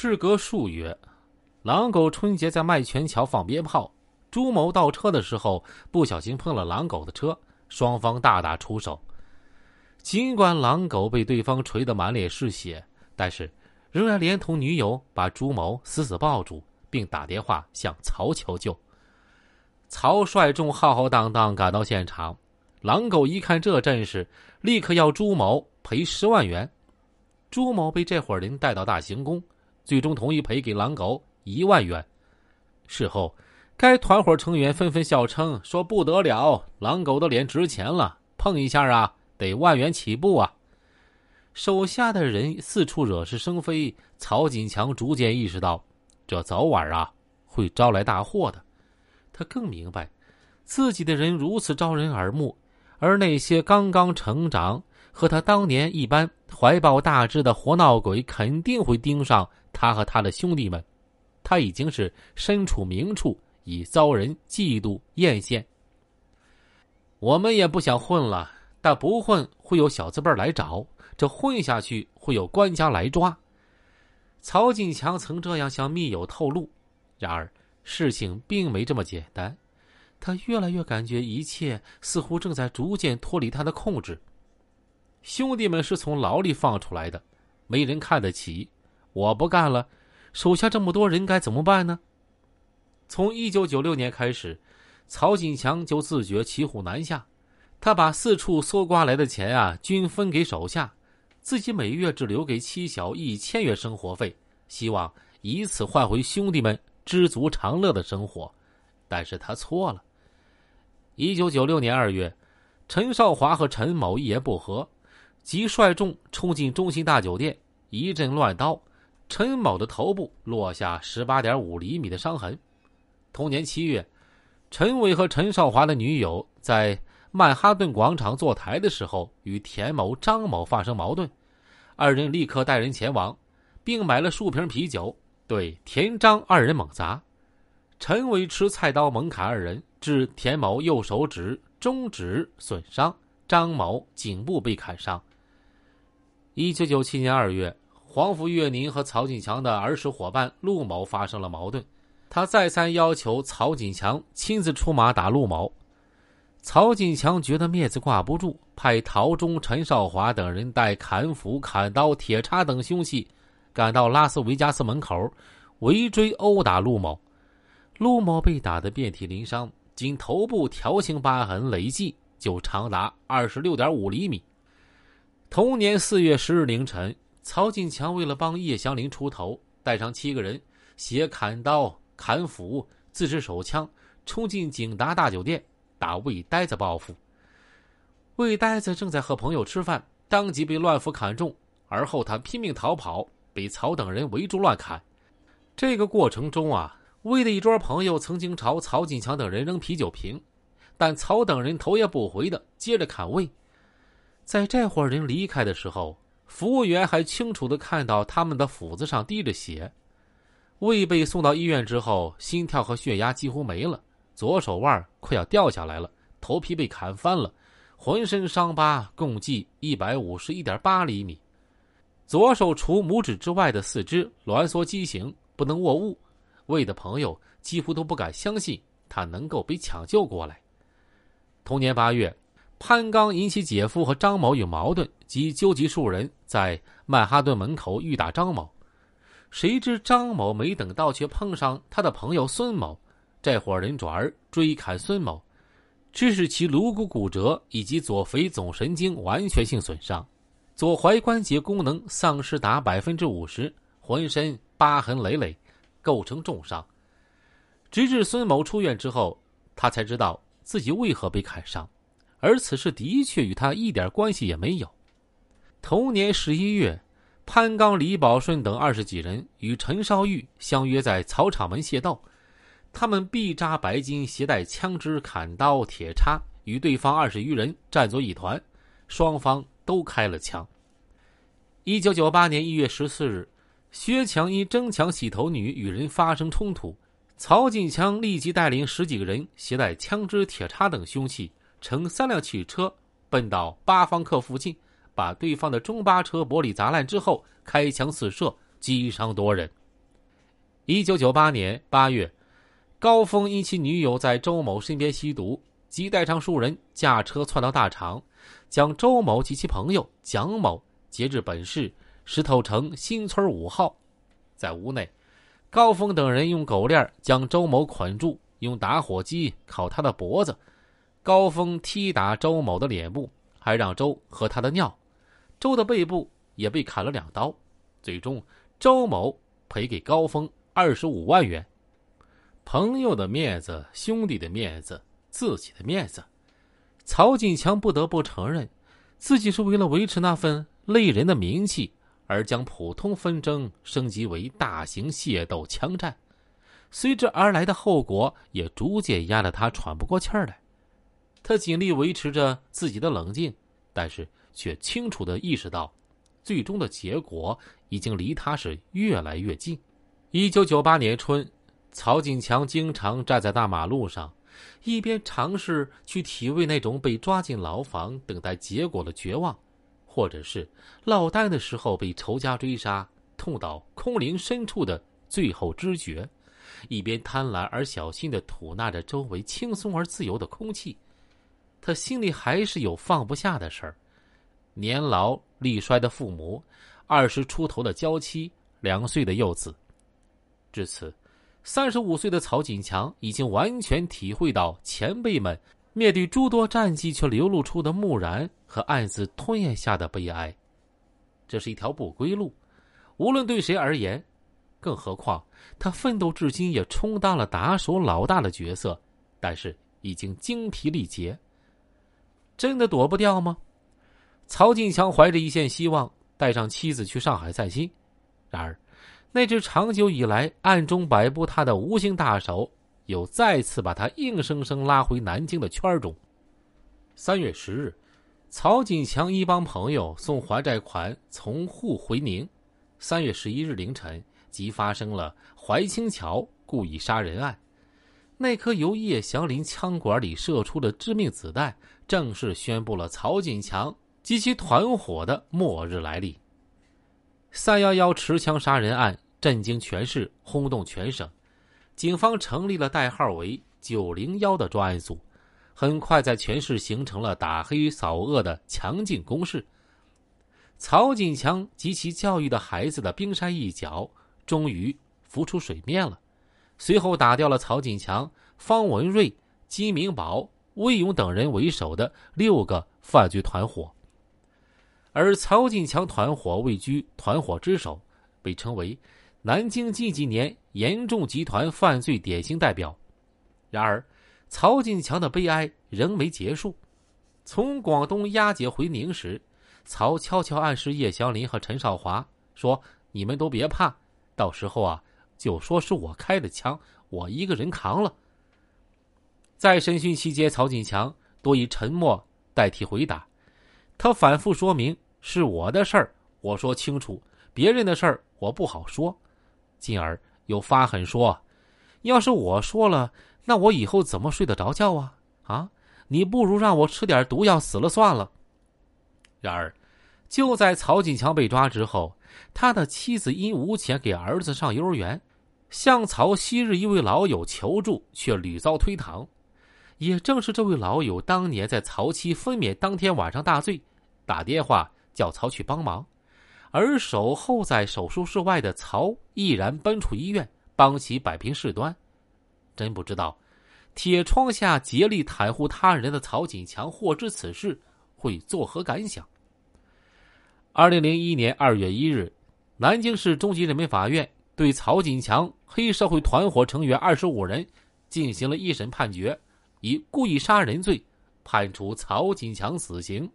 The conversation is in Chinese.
事隔数月，狼狗春节在麦泉桥放鞭炮，朱某倒车的时候不小心碰了狼狗的车，双方大打出手。尽管狼狗被对方捶得满脸是血，但是仍然连同女友把朱某死死抱住，并打电话向曹求救。曹率众浩浩荡荡赶到现场，狼狗一看这阵势，立刻要朱某赔十万元。朱某被这伙人带到大行宫。最终同意赔给狼狗一万元。事后，该团伙成员纷纷笑称说：“不得了，狼狗的脸值钱了，碰一下啊，得万元起步啊！”手下的人四处惹是生非，曹锦强逐渐意识到，这早晚啊会招来大祸的。他更明白，自己的人如此招人耳目，而那些刚刚成长和他当年一般怀抱大志的活闹鬼，肯定会盯上。他和他的兄弟们，他已经是身处明处，已遭人嫉妒艳羡。我们也不想混了，但不混会有小字辈来找，这混下去会有官家来抓。曹锦强曾这样向密友透露，然而事情并没这么简单。他越来越感觉一切似乎正在逐渐脱离他的控制。兄弟们是从牢里放出来的，没人看得起。我不干了，手下这么多人该怎么办呢？从一九九六年开始，曹锦强就自觉骑虎难下。他把四处搜刮来的钱啊，均分给手下，自己每月只留给妻小一千元生活费，希望以此换回兄弟们知足常乐的生活。但是他错了。一九九六年二月，陈少华和陈某一言不合，即率众冲进中心大酒店，一阵乱刀。陈某的头部落下十八点五厘米的伤痕。同年七月，陈伟和陈少华的女友在曼哈顿广场坐台的时候，与田某、张某发生矛盾，二人立刻带人前往，并买了数瓶啤酒，对田张二人猛砸。陈伟持菜刀猛砍二人，致田某右手指、中指损伤，张某颈部被砍伤。一九九七年二月。黄福岳宁和曹锦强的儿时伙伴陆某发生了矛盾，他再三要求曹锦强亲自出马打陆某。曹锦强觉得面子挂不住，派陶忠、陈少华等人带砍斧、砍刀、铁叉等凶器，赶到拉斯维加斯门口，围追殴打陆某。陆某被打得遍体鳞伤，仅头部条形疤痕累计就长达二十六点五厘米。同年四月十日凌晨。曹锦强为了帮叶祥林出头，带上七个人，携砍刀、砍斧、自制手枪，冲进景达大酒店，打魏呆子报复。魏呆子正在和朋友吃饭，当即被乱斧砍中，而后他拼命逃跑，被曹等人围住乱砍。这个过程中啊，魏的一桌朋友曾经朝曹锦强等人扔啤酒瓶，但曹等人头也不回的接着砍魏。在这伙人离开的时候。服务员还清楚的看到他们的斧子上滴着血，魏被送到医院之后，心跳和血压几乎没了，左手腕快要掉下来了，头皮被砍翻了，浑身伤疤共计一百五十一点八厘米，左手除拇指之外的四肢挛缩畸形，不能握物。魏的朋友几乎都不敢相信他能够被抢救过来。同年八月。潘刚引起姐夫和张某有矛盾，即纠集数人在曼哈顿门口欲打张某。谁知张某没等到，却碰上他的朋友孙某。这伙人转而追砍孙某，致使其颅骨骨折以及左腓总神经完全性损伤，左踝关节功能丧失达百分之五十，浑身疤痕累累，构成重伤。直至孙某出院之后，他才知道自己为何被砍伤。而此事的确与他一点关系也没有。同年十一月，潘刚、李宝顺等二十几人与陈少玉相约在草场门械斗，他们臂扎白巾，携带枪支、砍刀、铁叉，与对方二十余人战作一团，双方都开了枪。一九九八年一月十四日，薛强因争抢洗头女与人发生冲突，曹锦强立即带领十几个人携带枪支、铁叉等凶器。乘三辆汽车奔到八方客附近，把对方的中巴车玻璃砸烂之后，开枪四射，击伤多人。一九九八年八月，高峰因其女友在周某身边吸毒，即带上数人驾车窜到大厂，将周某及其朋友蒋某截至本市石头城新村五号。在屋内，高峰等人用狗链将周某捆住，用打火机烤他的脖子。高峰踢打周某的脸部，还让周喝他的尿。周的背部也被砍了两刀。最终，周某赔给高峰。二十五万元，朋友的面子、兄弟的面子、自己的面子，曹锦强不得不承认，自己是为了维持那份累人的名气，而将普通纷争升级为大型械斗枪战，随之而来的后果也逐渐压得他喘不过气儿来。他尽力维持着自己的冷静，但是却清楚的意识到，最终的结果已经离他是越来越近。一九九八年春，曹锦强经常站在大马路上，一边尝试去体味那种被抓进牢房等待结果的绝望，或者是落单的时候被仇家追杀、痛到空灵深处的最后知觉，一边贪婪而小心的吐纳着周围轻松而自由的空气。他心里还是有放不下的事儿：年老力衰的父母，二十出头的娇妻，两岁的幼子。至此，三十五岁的曹锦强已经完全体会到前辈们面对诸多战绩却流露出的木然和暗自吞咽下的悲哀。这是一条不归路，无论对谁而言。更何况他奋斗至今也充当了打手老大的角色，但是已经精疲力竭。真的躲不掉吗？曹锦强怀着一线希望，带上妻子去上海散心。然而。那只长久以来暗中摆布他的无形大手，又再次把他硬生生拉回南京的圈中。三月十日，曹锦强一帮朋友送还债款从沪回宁。三月十一日凌晨，即发生了怀清桥故意杀人案。那颗由叶祥林枪管里射出的致命子弹，正式宣布了曹锦强及其团伙的末日来临。三幺幺持枪杀人案震惊全市，轰动全省。警方成立了代号为“九零幺”的专案组，很快在全市形成了打黑与扫恶的强劲攻势。曹锦强及其教育的孩子的冰山一角终于浮出水面了。随后打掉了曹锦强、方文瑞、金明宝、魏勇等人为首的六个犯罪团伙。而曹锦强团伙位居团伙之首，被称为南京近几年严重集团犯罪典型代表。然而，曹锦强的悲哀仍没结束。从广东押解回宁时，曹悄悄暗示叶祥林和陈少华说：“你们都别怕，到时候啊，就说是我开的枪，我一个人扛了。”在审讯期间，曹锦强多以沉默代替回答，他反复说明。是我的事儿，我说清楚；别人的事儿，我不好说。进而又发狠说：“要是我说了，那我以后怎么睡得着觉啊？啊，你不如让我吃点毒药死了算了。”然而，就在曹锦强被抓之后，他的妻子因无钱给儿子上幼儿园，向曹昔日一位老友求助，却屡遭推搪。也正是这位老友当年在曹妻分娩当天晚上大醉，打电话。叫曹去帮忙，而守候在手术室外的曹毅然奔出医院，帮其摆平事端。真不知道，铁窗下竭力袒护他人的曹锦强获知此事会作何感想。二零零一年二月一日，南京市中级人民法院对曹锦强黑社会团伙成员二十五人进行了一审判决，以故意杀人罪判处曹锦强死刑。